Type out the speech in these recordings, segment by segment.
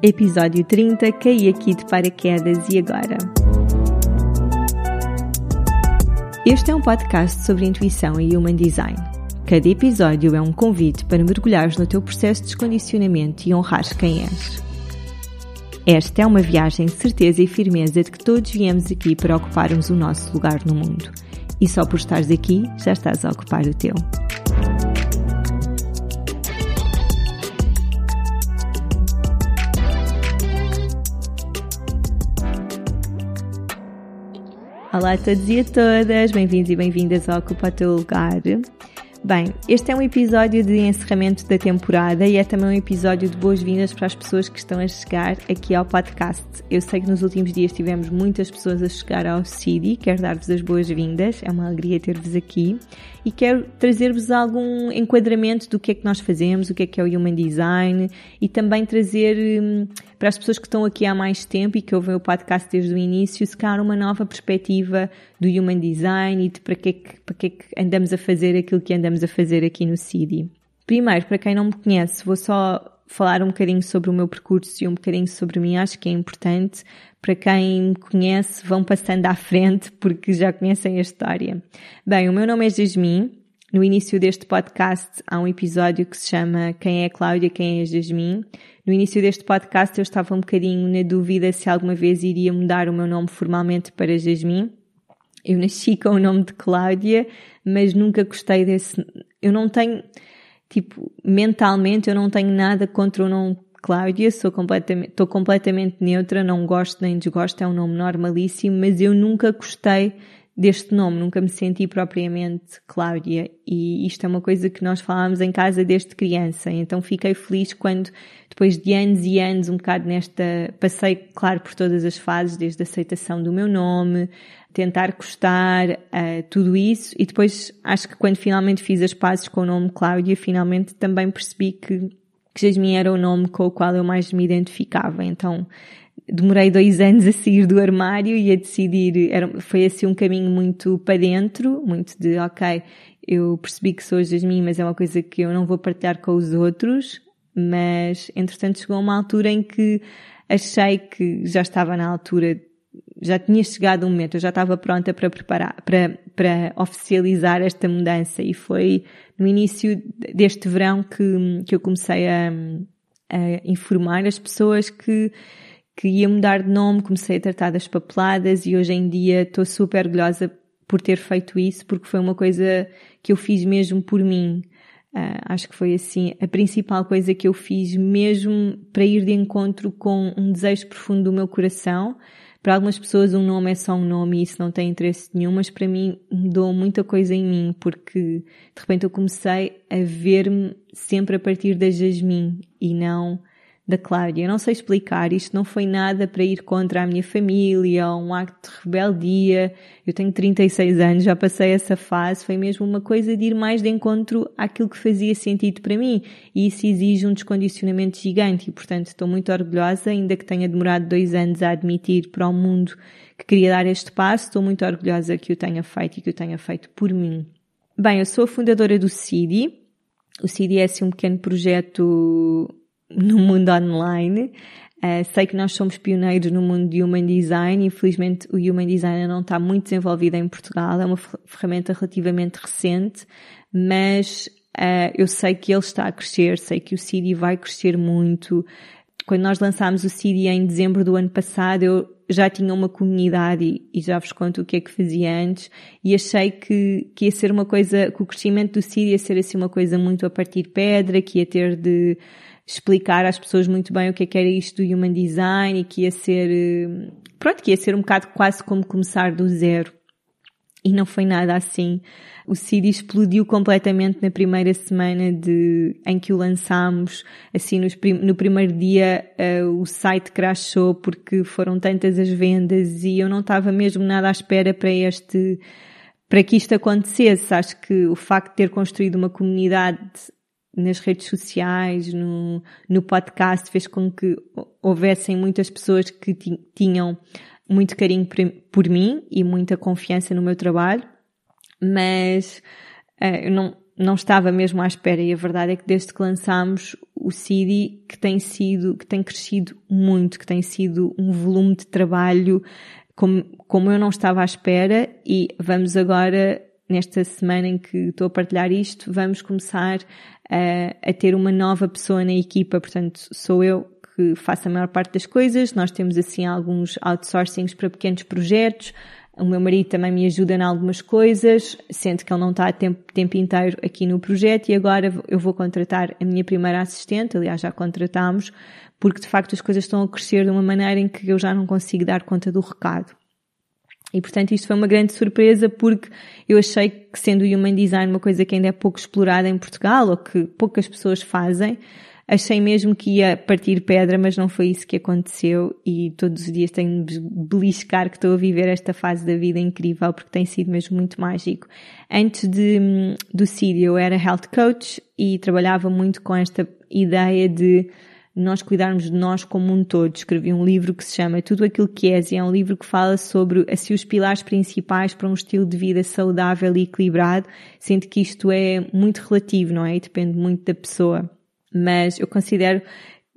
Episódio 30 Caí aqui de paraquedas e agora? Este é um podcast sobre intuição e human design. Cada episódio é um convite para mergulhares no teu processo de descondicionamento e honrares quem és. Esta é uma viagem de certeza e firmeza de que todos viemos aqui para ocuparmos o nosso lugar no mundo. E só por estares aqui, já estás a ocupar o teu. Olá a todos e a todas, bem-vindos e bem-vindas ao Ocupa Teu Lugar. Bem, este é um episódio de encerramento da temporada e é também um episódio de boas-vindas para as pessoas que estão a chegar aqui ao podcast. Eu sei que nos últimos dias tivemos muitas pessoas a chegar ao CIDI, quero dar-vos as boas-vindas, é uma alegria ter-vos aqui e quero trazer-vos algum enquadramento do que é que nós fazemos, o que é que é o Human Design e também trazer hum, para as pessoas que estão aqui há mais tempo e que ouvem o podcast desde o início, se calhar uma nova perspectiva do Human Design e de para que, é que, para que é andamos a fazer aquilo que andamos a fazer aqui no CIDI. Primeiro, para quem não me conhece, vou só falar um bocadinho sobre o meu percurso e um bocadinho sobre mim, acho que é importante. Para quem me conhece, vão passando à frente porque já conhecem a história. Bem, o meu nome é Jasmine. No início deste podcast há um episódio que se chama Quem é a Cláudia, Quem é a Jasmine. No início deste podcast eu estava um bocadinho na dúvida se alguma vez iria mudar o meu nome formalmente para Jasmine. Eu nasci com o nome de Cláudia, mas nunca gostei desse. Eu não tenho, tipo, mentalmente eu não tenho nada contra o nome Cláudia, sou completamente, estou completamente neutra, não gosto nem desgosto, é um nome normalíssimo, mas eu nunca gostei deste nome, nunca me senti propriamente Cláudia. E isto é uma coisa que nós falámos em casa desde criança, então fiquei feliz quando depois de anos e anos um bocado nesta, passei claro por todas as fases, desde a aceitação do meu nome, tentar gostar, uh, tudo isso. E depois acho que quando finalmente fiz as pazes com o nome Cláudia, finalmente também percebi que, que Jasmine era o nome com o qual eu mais me identificava, então demorei dois anos a sair do armário e a decidir, era, foi assim um caminho muito para dentro, muito de, ok, eu percebi que sou Jasmine, mas é uma coisa que eu não vou partilhar com os outros, mas entretanto chegou uma altura em que achei que já estava na altura, já tinha chegado um momento, eu já estava pronta para preparar, para, para oficializar esta mudança e foi no início deste verão que, que eu comecei a, a informar as pessoas que que ia mudar de nome, comecei a tratar das papeladas e hoje em dia estou super orgulhosa por ter feito isso porque foi uma coisa que eu fiz mesmo por mim. Uh, acho que foi assim a principal coisa que eu fiz mesmo para ir de encontro com um desejo profundo do meu coração. Para algumas pessoas um nome é só um nome e isso não tem interesse nenhum, mas para mim mudou muita coisa em mim porque de repente eu comecei a ver-me sempre a partir da Jasmine e não da Cláudia. Eu não sei explicar, isto não foi nada para ir contra a minha família um acto de rebeldia. Eu tenho 36 anos, já passei essa fase, foi mesmo uma coisa de ir mais de encontro àquilo que fazia sentido para mim. E isso exige um descondicionamento gigante e, portanto, estou muito orgulhosa, ainda que tenha demorado dois anos a admitir para o mundo que queria dar este passo, estou muito orgulhosa que o tenha feito e que o tenha feito por mim. Bem, eu sou a fundadora do CIDI. O CIDI é assim um pequeno projeto no mundo online. Uh, sei que nós somos pioneiros no mundo de Human Design. Infelizmente, o Human Design não está muito desenvolvido em Portugal. É uma ferramenta relativamente recente, mas uh, eu sei que ele está a crescer. Sei que o CIDI vai crescer muito. Quando nós lançámos o CIDI em dezembro do ano passado, eu já tinha uma comunidade e, e já vos conto o que é que fazia antes e achei que, que ia ser uma coisa, que o crescimento do CIDI ia ser assim uma coisa muito a partir de pedra, que ia ter de explicar às pessoas muito bem o que é que era isto do Human Design e que ia ser, eh, pronto, que ia ser um bocado quase como começar do zero. E não foi nada assim. O CID explodiu completamente na primeira semana de, em que o lançámos. Assim, nos, no primeiro dia uh, o site crashou porque foram tantas as vendas e eu não estava mesmo nada à espera para este, para que isto acontecesse. Acho que o facto de ter construído uma comunidade nas redes sociais, no, no podcast, fez com que houvessem muitas pessoas que tinham muito carinho por, por, mim e muita confiança no meu trabalho, mas uh, eu não, não estava mesmo à espera. E a verdade é que desde que lançámos o CD que tem sido, que tem crescido muito, que tem sido um volume de trabalho como, como eu não estava à espera. E vamos agora, nesta semana em que estou a partilhar isto, vamos começar a, a ter uma nova pessoa na equipa, portanto sou eu que faço a maior parte das coisas, nós temos assim alguns outsourcings para pequenos projetos, o meu marido também me ajuda em algumas coisas, sendo que ele não está tempo, tempo inteiro aqui no projeto. E agora eu vou contratar a minha primeira assistente, aliás já contratámos, porque de facto as coisas estão a crescer de uma maneira em que eu já não consigo dar conta do recado. E portanto isto foi uma grande surpresa porque eu achei que sendo o Human Design uma coisa que ainda é pouco explorada em Portugal ou que poucas pessoas fazem, Achei mesmo que ia partir pedra, mas não foi isso que aconteceu e todos os dias tenho de beliscar que estou a viver esta fase da vida incrível porque tem sido mesmo muito mágico. Antes de, do CID eu era health coach e trabalhava muito com esta ideia de nós cuidarmos de nós como um todo. Escrevi um livro que se chama Tudo Aquilo que És e é um livro que fala sobre assim, os pilares principais para um estilo de vida saudável e equilibrado, sendo que isto é muito relativo, não é? E depende muito da pessoa mas eu considero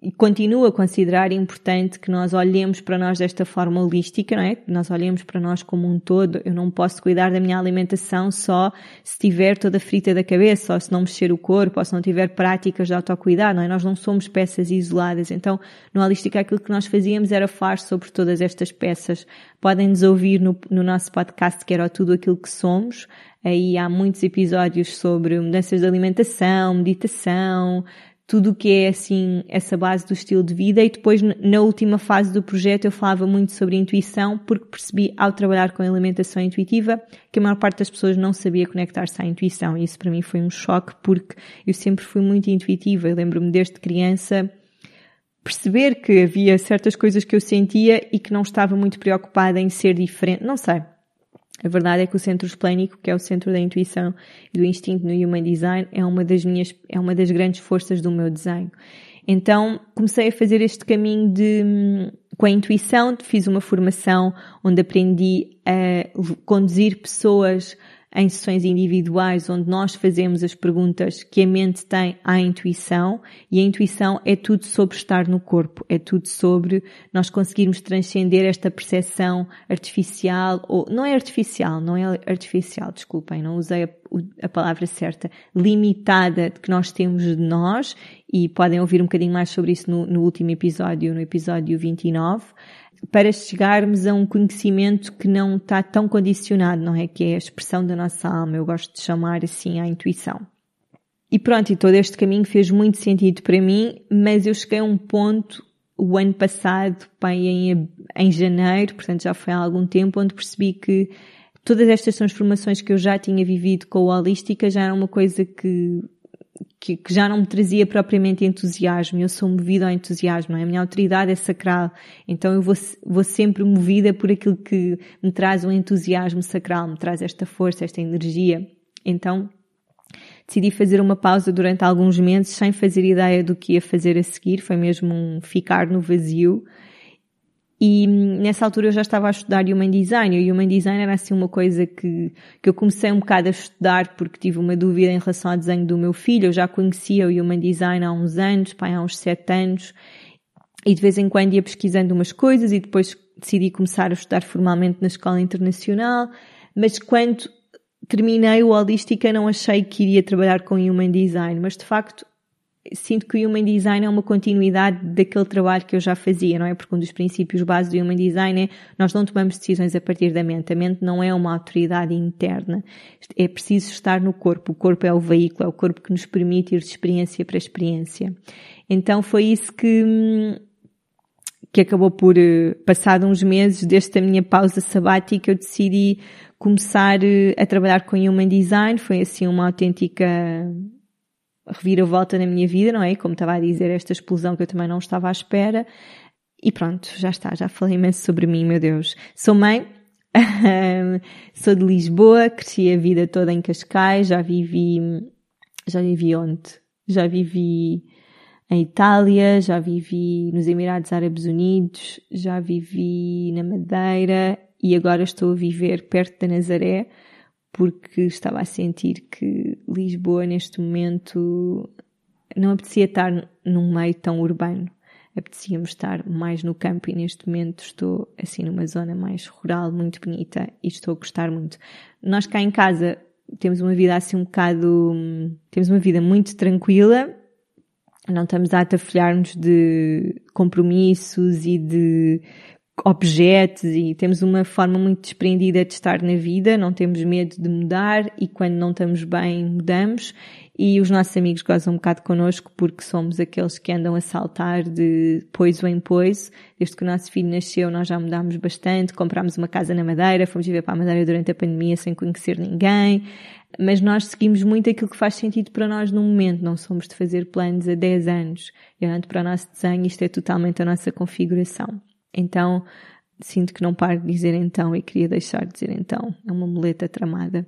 e continuo a considerar importante que nós olhemos para nós desta forma holística, não é? Nós olhemos para nós como um todo. Eu não posso cuidar da minha alimentação só se estiver toda frita da cabeça, ou se não mexer o corpo, ou se não tiver práticas de autocuidado, não é? Nós não somos peças isoladas. Então, no holística aquilo que nós fazíamos era falar sobre todas estas peças. Podem nos ouvir no, no nosso podcast que era tudo aquilo que somos. Aí há muitos episódios sobre mudanças de alimentação, meditação, tudo o que é assim essa base do estilo de vida. E depois na última fase do projeto eu falava muito sobre intuição porque percebi ao trabalhar com alimentação intuitiva que a maior parte das pessoas não sabia conectar-se à intuição. E isso para mim foi um choque porque eu sempre fui muito intuitiva, eu lembro-me desde criança perceber que havia certas coisas que eu sentia e que não estava muito preocupada em ser diferente, não sei, a verdade é que o centro esplênico, que é o centro da intuição e do instinto no Human Design, é uma das minhas, é uma das grandes forças do meu desenho. Então comecei a fazer este caminho de, com a intuição, fiz uma formação onde aprendi a conduzir pessoas em sessões individuais onde nós fazemos as perguntas que a mente tem à intuição e a intuição é tudo sobre estar no corpo, é tudo sobre nós conseguirmos transcender esta percepção artificial ou não é artificial, não é artificial, desculpem, não usei a, a palavra certa, limitada que nós temos de nós e podem ouvir um bocadinho mais sobre isso no, no último episódio, no episódio 29 para chegarmos a um conhecimento que não está tão condicionado, não é? Que é a expressão da nossa alma. Eu gosto de chamar assim a intuição. E pronto, e todo este caminho fez muito sentido para mim, mas eu cheguei a um ponto o ano passado, bem, em, em janeiro, portanto já foi há algum tempo, onde percebi que todas estas transformações que eu já tinha vivido com a holística já era uma coisa que que, que, já não me trazia propriamente entusiasmo. Eu sou movida ao entusiasmo, é? A minha autoridade é sacral. Então eu vou, vou sempre movida por aquilo que me traz um entusiasmo sacral, me traz esta força, esta energia. Então decidi fazer uma pausa durante alguns meses sem fazer ideia do que ia fazer a seguir. Foi mesmo um ficar no vazio e nessa altura eu já estava a estudar Human Design. E o Human Design era assim uma coisa que, que eu comecei um bocado a estudar porque tive uma dúvida em relação ao desenho do meu filho. Eu já conhecia o Human Design há uns anos, pai, há uns sete anos. E de vez em quando ia pesquisando umas coisas e depois decidi começar a estudar formalmente na escola internacional. Mas quando terminei o Holística não achei que iria trabalhar com Human Design. Mas de facto sinto que o Human Design é uma continuidade daquele trabalho que eu já fazia, não é? Porque um dos princípios básicos do Human Design é nós não tomamos decisões a partir da mente. A mente não é uma autoridade interna. É preciso estar no corpo. O corpo é o veículo, é o corpo que nos permite ir de experiência para experiência. Então foi isso que, que acabou por, eh, passado uns meses desta minha pausa sabática, eu decidi começar eh, a trabalhar com Human Design. Foi assim uma autêntica reviravolta na minha vida, não é? Como estava a dizer, esta explosão que eu também não estava à espera. E pronto, já está, já falei imenso sobre mim, meu Deus. Sou mãe, sou de Lisboa, cresci a vida toda em Cascais, já vivi, já vivi onde? Já vivi em Itália, já vivi nos Emirados Árabes Unidos, já vivi na Madeira e agora estou a viver perto da Nazaré, porque estava a sentir que Lisboa neste momento não apetecia estar num meio tão urbano. Apetecia-me estar mais no campo e neste momento estou assim numa zona mais rural, muito bonita e estou a gostar muito. Nós cá em casa temos uma vida assim um bocado, temos uma vida muito tranquila, não estamos a atafolhar-nos de compromissos e de objetos e temos uma forma muito desprendida de estar na vida, não temos medo de mudar e quando não estamos bem mudamos e os nossos amigos gozam um bocado connosco porque somos aqueles que andam a saltar de poiso em poiso. Desde que o nosso filho nasceu nós já mudámos bastante, comprámos uma casa na Madeira, fomos viver para a Madeira durante a pandemia sem conhecer ninguém, mas nós seguimos muito aquilo que faz sentido para nós no momento, não somos de fazer planos a 10 anos. E olhando para o nosso desenho, isto é totalmente a nossa configuração. Então, sinto que não paro de dizer então e queria deixar de dizer então. É uma muleta tramada.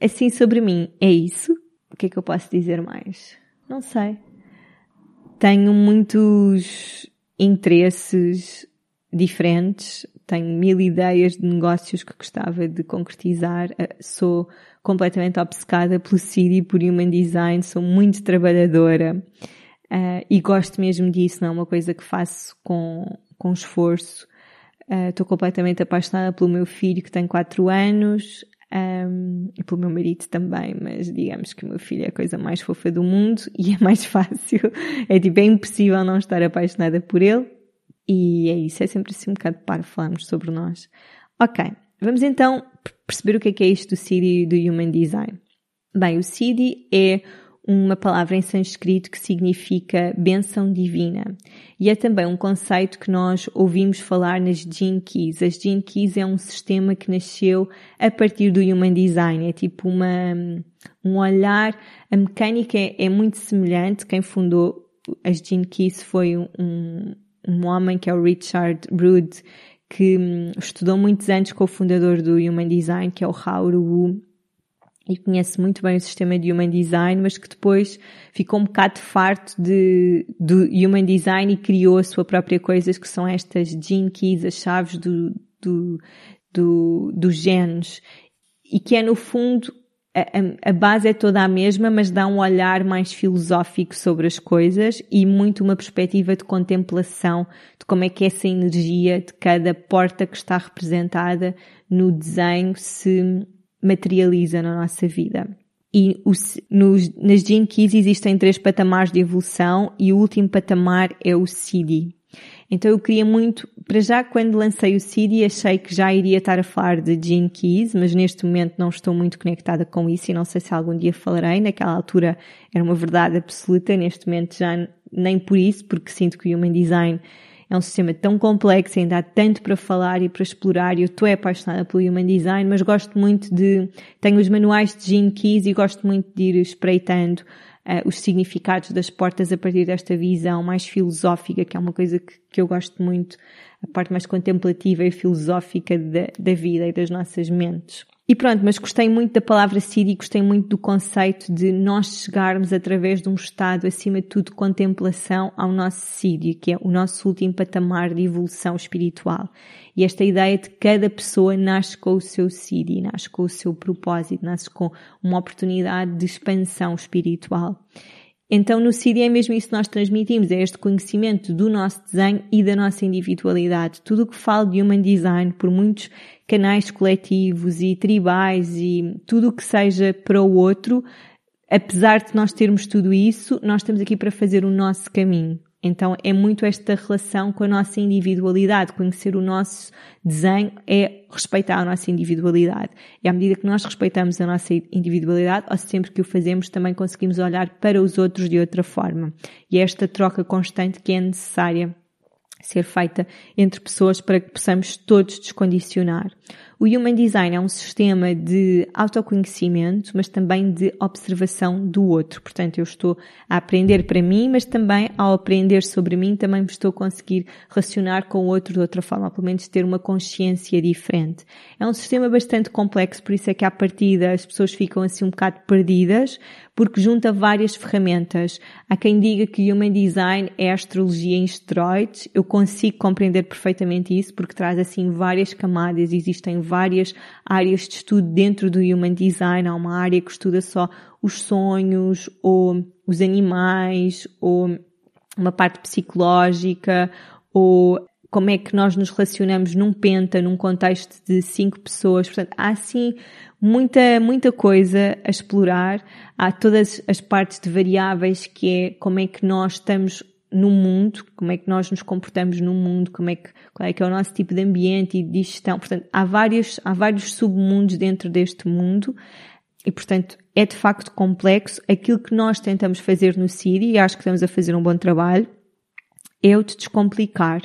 Assim sobre mim, é isso. O que é que eu posso dizer mais? Não sei. Tenho muitos interesses diferentes, tenho mil ideias de negócios que gostava de concretizar, eh, sou completamente obcecada pelo CD e por Human Design, sou muito trabalhadora uh, e gosto mesmo disso, não é uma coisa que faço com, com esforço. Estou uh, completamente apaixonada pelo meu filho que tem 4 anos um, e pelo meu marido também, mas digamos que o meu filho é a coisa mais fofa do mundo e é mais fácil. É tipo, é impossível não estar apaixonada por ele. E é isso, é sempre assim um bocado para falarmos sobre nós. Ok, vamos então perceber o que é, que é isto do CD do Human Design. Bem, o CD é uma palavra em sânscrito que significa benção divina. E é também um conceito que nós ouvimos falar nas Gene Keys. As Gene Keys é um sistema que nasceu a partir do Human Design. É tipo uma, um olhar, a mecânica é, é muito semelhante. Quem fundou as Gene Keys foi um, um homem que é o Richard Rudd, que hum, estudou muitos anos com o fundador do Human Design, que é o Hauru Wu, e conhece muito bem o sistema de Human Design, mas que depois ficou um bocado farto de, Human Design e criou a sua própria coisa, que são estas Gene Keys, as chaves do, do, do, dos genes, e que é no fundo a, a, base é toda a mesma, mas dá um olhar mais filosófico sobre as coisas e muito uma perspectiva de contemplação de como é que essa energia de cada porta que está representada no desenho se materializa na nossa vida. E os, nos, nas Gene Keys existem três patamares de evolução e o último patamar é o CD. Então eu queria muito, para já quando lancei o CD achei que já iria estar a falar de Gene Keys, mas neste momento não estou muito conectada com isso e não sei se algum dia falarei. Naquela altura era uma verdade absoluta, neste momento já nem por isso, porque sinto que o Human Design é um sistema tão complexo, ainda há tanto para falar e para explorar. Eu estou apaixonada pelo Human Design, mas gosto muito de, tenho os manuais de Gene Keys e gosto muito de ir espreitando uh, os significados das portas a partir desta visão mais filosófica, que é uma coisa que, que eu gosto muito, a parte mais contemplativa e filosófica da, da vida e das nossas mentes. E pronto, mas gostei muito da palavra Siri, gostei muito do conceito de nós chegarmos através de um estado, acima de tudo, de contemplação ao nosso Siri, que é o nosso último patamar de evolução espiritual. E esta ideia de cada pessoa nasce com o seu Siri, nasce com o seu propósito, nasce com uma oportunidade de expansão espiritual. Então no CID é mesmo isso que nós transmitimos, é este conhecimento do nosso desenho e da nossa individualidade. Tudo o que falo de Human Design, por muitos canais coletivos e tribais e tudo o que seja para o outro, apesar de nós termos tudo isso, nós estamos aqui para fazer o nosso caminho. Então é muito esta relação com a nossa individualidade. Conhecer o nosso desenho é respeitar a nossa individualidade. E à medida que nós respeitamos a nossa individualidade, ou sempre que o fazemos, também conseguimos olhar para os outros de outra forma. E é esta troca constante que é necessária ser feita entre pessoas para que possamos todos descondicionar. O Human Design é um sistema de autoconhecimento, mas também de observação do outro. Portanto, eu estou a aprender para mim, mas também ao aprender sobre mim, também estou a conseguir relacionar com o outro de outra forma, pelo menos ter uma consciência diferente. É um sistema bastante complexo, por isso é que à partida as pessoas ficam assim um bocado perdidas, porque junta várias ferramentas. Há quem diga que Human Design é astrologia em esteroides. Eu consigo compreender perfeitamente isso, porque traz assim várias camadas, existem várias áreas de estudo dentro do Human Design. Há uma área que estuda só os sonhos ou os animais ou uma parte psicológica ou como é que nós nos relacionamos num penta, num contexto de cinco pessoas. Portanto, há assim muita, muita coisa a explorar. Há todas as partes de variáveis que é como é que nós estamos no mundo, como é que nós nos comportamos no mundo, como é que, qual é que é o nosso tipo de ambiente e de gestão. Portanto, há vários, há vários submundos dentro deste mundo e, portanto, é de facto complexo. Aquilo que nós tentamos fazer no CIRI, e acho que estamos a fazer um bom trabalho, é o de descomplicar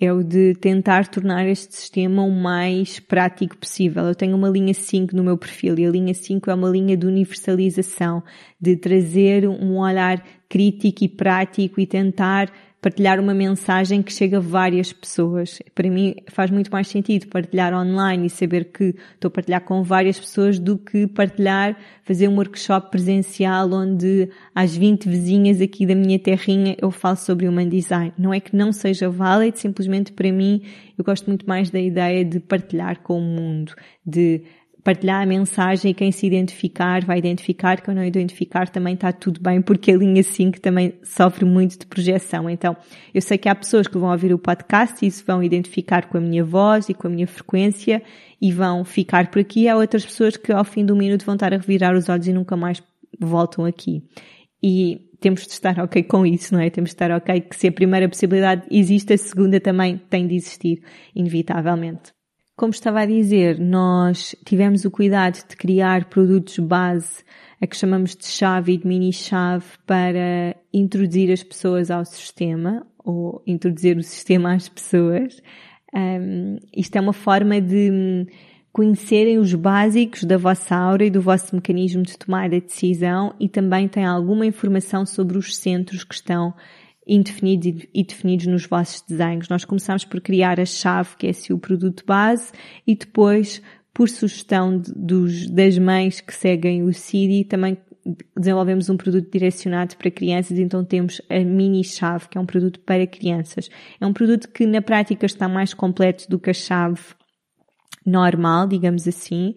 é o de tentar tornar este sistema o mais prático possível. Eu tenho uma linha 5 no meu perfil e a linha 5 é uma linha de universalização, de trazer um olhar crítico e prático e tentar partilhar uma mensagem que chega a várias pessoas. Para mim faz muito mais sentido partilhar online e saber que estou a partilhar com várias pessoas do que partilhar, fazer um workshop presencial onde às 20 vizinhas aqui da minha terrinha eu falo sobre Human Design. Não é que não seja válido, simplesmente para mim eu gosto muito mais da ideia de partilhar com o mundo, de partilhar a mensagem e quem se identificar vai identificar, quem não identificar também está tudo bem, porque a linha 5 também sofre muito de projeção. Então, eu sei que há pessoas que vão ouvir o podcast e se vão identificar com a minha voz e com a minha frequência e vão ficar por aqui. Há outras pessoas que ao fim do minuto vão estar a revirar os olhos e nunca mais voltam aqui. E temos de estar ok com isso, não é? Temos de estar ok que se a primeira possibilidade existe, a segunda também tem de existir, inevitavelmente. Como estava a dizer, nós tivemos o cuidado de criar produtos base, a que chamamos de chave e de mini-chave, para introduzir as pessoas ao sistema, ou introduzir o sistema às pessoas. Um, isto é uma forma de conhecerem os básicos da vossa aura e do vosso mecanismo de tomada de decisão e também tem alguma informação sobre os centros que estão indefinidos e definidos nos vossos desenhos. Nós começamos por criar a chave, que é assim o produto base, e depois, por sugestão dos, das mães que seguem o CIDI, também desenvolvemos um produto direcionado para crianças, então temos a mini chave, que é um produto para crianças. É um produto que na prática está mais completo do que a chave normal, digamos assim,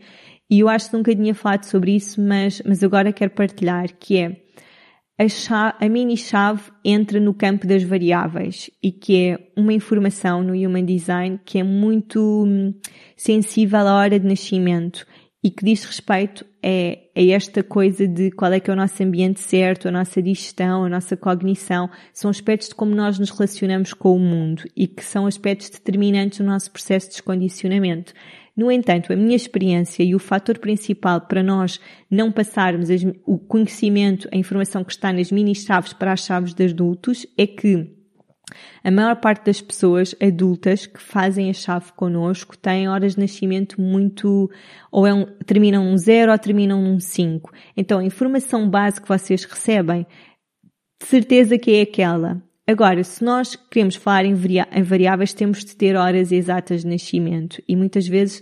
e eu acho que nunca tinha falado sobre isso, mas, mas agora quero partilhar, que é a, chave, a mini-chave entra no campo das variáveis e que é uma informação no Human Design que é muito hum, sensível à hora de nascimento e que diz respeito a, a, esta coisa de qual é que é o nosso ambiente certo, a nossa digestão, a nossa cognição, são aspectos de como nós nos relacionamos com o mundo e que são aspectos determinantes no nosso processo de descondicionamento. No entanto, a minha experiência e o fator principal para nós não passarmos o conhecimento, a informação que está nas mini-chaves para as chaves de adultos é que a maior parte das pessoas adultas que fazem a chave connosco têm horas de nascimento muito, ou é um, terminam num 0 ou terminam num 5. Então a informação base que vocês recebem, de certeza que é aquela. Agora, se nós queremos falar em, variáveis, temos de ter horas exatas de nascimento. E muitas vezes,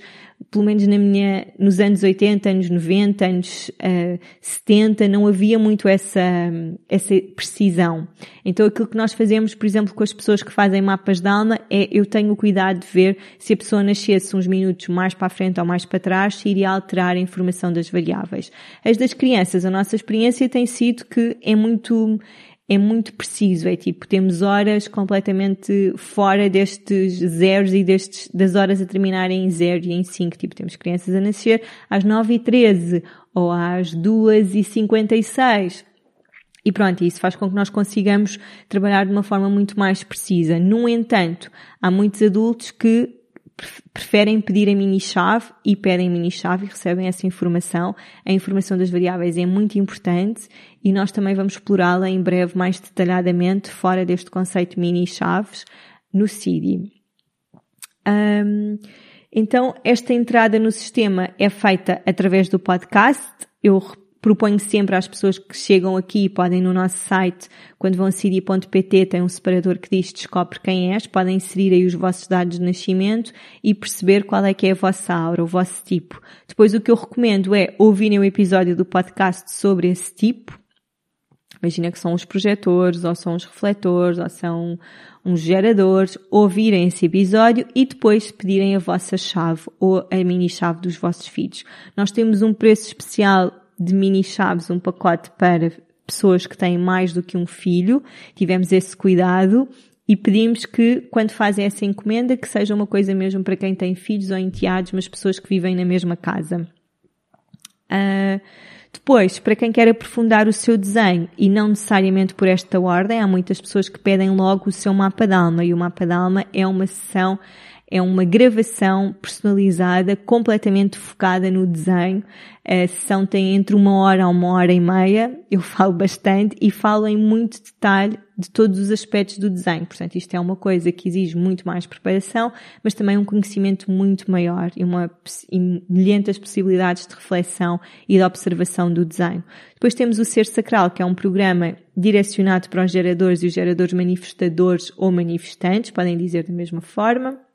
pelo menos na minha, nos anos 80, anos 90, anos uh, 70, não havia muito essa, essa precisão. Então aquilo que nós fazemos, por exemplo, com as pessoas que fazem mapas de alma, é eu tenho o cuidado de ver se a pessoa nascesse uns minutos mais para a frente ou mais para trás, se iria alterar a informação das variáveis. As das crianças, a nossa experiência tem sido que é muito, é muito preciso, é tipo, temos horas completamente fora destes zeros e destes, das horas a terminarem em zero e em cinco, tipo, temos crianças a nascer às nove e treze ou às duas e cinquenta e seis. E pronto, isso faz com que nós consigamos trabalhar de uma forma muito mais precisa. No entanto, há muitos adultos que preferem pedir a mini-chave e pedem mini-chave e recebem essa informação. A informação das variáveis é muito importante e nós também vamos explorá-la em breve mais detalhadamente fora deste conceito mini-chaves no CIDI. Um, então, esta entrada no sistema é feita através do podcast. Eu proponho sempre às pessoas que chegam aqui, podem no nosso site, quando vão a cidi.pt, tem um separador que diz descobre quem és, podem inserir aí os vossos dados de nascimento e perceber qual é que é a vossa aura, o vosso tipo. Depois o que eu recomendo é ouvirem o episódio do podcast sobre esse tipo, imagina que são os projetores, ou são os refletores, ou são uns geradores, ouvirem esse episódio e depois pedirem a vossa chave ou a mini chave dos vossos filhos. Nós temos um preço especial de mini chaves, um pacote para pessoas que têm mais do que um filho. Tivemos esse cuidado e pedimos que, quando fazem essa encomenda, que seja uma coisa mesmo para quem tem filhos ou enteados, mas pessoas que vivem na mesma casa. Uh, depois, para quem quer aprofundar o seu desenho e não necessariamente por esta ordem, há muitas pessoas que pedem logo o seu mapa d'alma e o mapa d'alma é uma sessão é uma gravação personalizada, completamente focada no desenho. A sessão tem entre uma hora a uma hora e meia. Eu falo bastante e falo em muito detalhe de todos os aspectos do desenho. Portanto, isto é uma coisa que exige muito mais preparação, mas também um conhecimento muito maior e, uma, e milhentas possibilidades de reflexão e de observação do desenho. Depois temos o Ser Sacral, que é um programa direcionado para os geradores e os geradores manifestadores ou manifestantes, podem dizer da mesma forma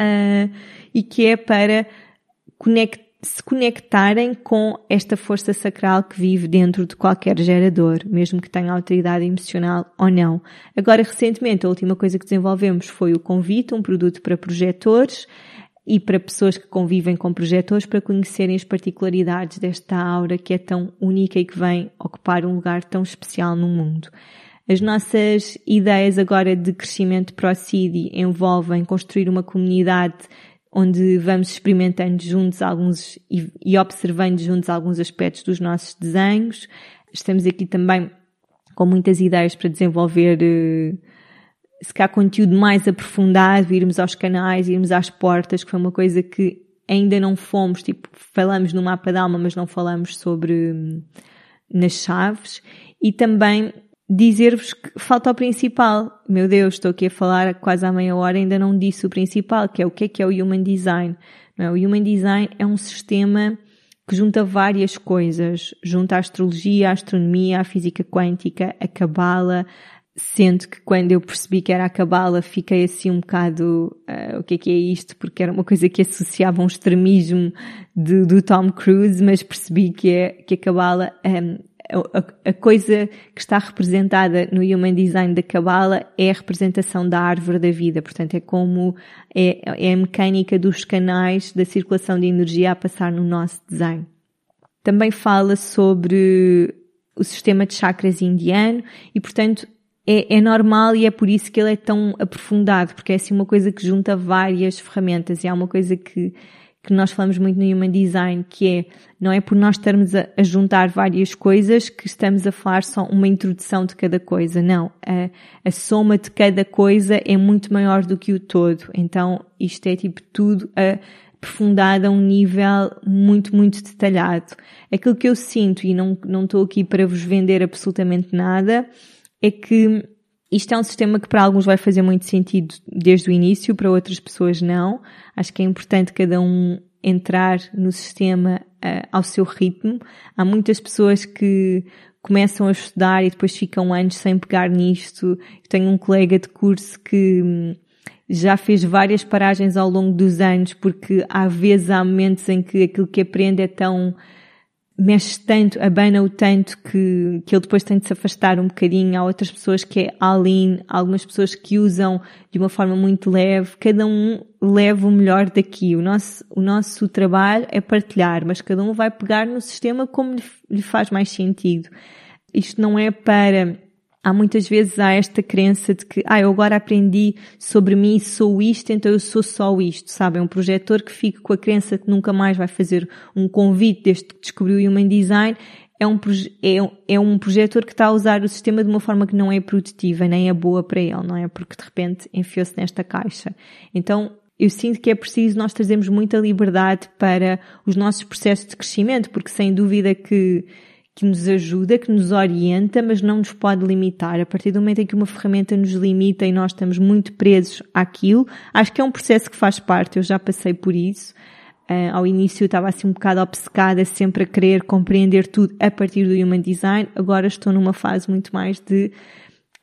uh, e que é para conect, se conectarem com esta força sacral que vive dentro de qualquer gerador, mesmo que tenha autoridade emocional ou não. Agora, recentemente, a última coisa que desenvolvemos foi o convite, um produto para projetores e para pessoas que convivem com projetores para conhecerem as particularidades desta aura que é tão única e que vem ocupar um lugar tão especial no mundo. As nossas ideias agora de crescimento para o CIDI envolvem construir uma comunidade onde vamos experimentando juntos alguns e, observando juntos alguns aspectos dos nossos desenhos. Estamos aqui também com muitas ideias para desenvolver uh, se calhar conteúdo mais aprofundado, irmos aos canais, irmos às portas, que foi uma coisa que ainda não fomos, tipo, falamos no mapa da alma, mas não falamos sobre hum, nas chaves. E também dizer-vos que falta o principal. Meu Deus, estou aqui a falar quase há meia hora, ainda não disse o principal, que é o que é que é o Human Design. Não é? O Human Design é um sistema que junta várias coisas. Junta a astrologia, a astronomia, a física quântica, a cabala. Sendo que quando eu percebi que era a cabala, fiquei assim um bocado, uh, o que é que é isto? Porque era uma coisa que associava um extremismo de, do Tom Cruise, mas percebi que, é, que a cabala um, a, a, coisa que está representada no Human Design da Kabbalah é a representação da árvore da vida. Portanto, é como é, é a mecânica dos canais da circulação de energia a passar no nosso desenho. Também fala sobre o sistema de chakras indiano e, portanto, é, é, normal e é por isso que ele é tão aprofundado, porque é assim uma coisa que junta várias ferramentas e é uma coisa que que nós falamos muito no Human Design, que é, não é por nós estarmos a, a, juntar várias coisas que estamos a falar só uma introdução de cada coisa. Não. A, a soma de cada coisa é muito maior do que o todo. Então, isto é tipo tudo aprofundado a um nível muito, muito detalhado. Aquilo que eu sinto, e não, não estou aqui para vos vender absolutamente nada, é que isto é um sistema que para alguns vai fazer muito sentido desde o início, para outras pessoas não. Acho que é importante cada um entrar no sistema uh, ao seu ritmo. Há muitas pessoas que começam a estudar e depois ficam anos sem pegar nisto. Eu tenho um colega de curso que hum, já fez várias paragens ao longo dos anos porque há vezes, há momentos em que aquilo que aprende é tão mexe tanto, abana-o tanto que, que ele depois tem de se afastar um bocadinho. Há outras pessoas que é all-in, algumas pessoas que usam de uma forma muito leve. Cada um leva o melhor daqui. O nosso, o nosso trabalho é partilhar, mas cada um vai pegar no sistema como lhe, lhe faz mais sentido. Isto não é para há muitas vezes há esta crença de que, ah, eu agora aprendi sobre mim sou isto, então eu sou só isto, sabe? É um projetor que fica com a crença que nunca mais vai fazer um convite desde que descobriu o Human Design. É um, é, é um projetor que está a usar o sistema de uma forma que não é produtiva, nem é boa para ele, não é? Porque de repente enfiou-se nesta caixa. Então, eu sinto que é preciso nós trazermos muita liberdade para os nossos processos de crescimento, porque sem dúvida que que nos ajuda, que nos orienta, mas não nos pode limitar. A partir do momento em que uma ferramenta nos limita e nós estamos muito presos àquilo, acho que é um processo que faz parte, eu já passei por isso. Uh, ao início eu estava assim um bocado obcecada, sempre a querer compreender tudo a partir do Human Design. Agora estou numa fase muito mais de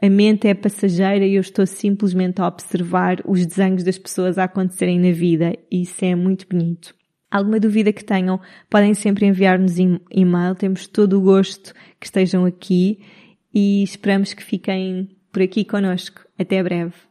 a mente é passageira e eu estou simplesmente a observar os desenhos das pessoas a acontecerem na vida. Isso é muito bonito. Alguma dúvida que tenham, podem sempre enviar-nos e-mail. Temos todo o gosto que estejam aqui e esperamos que fiquem por aqui connosco. Até breve.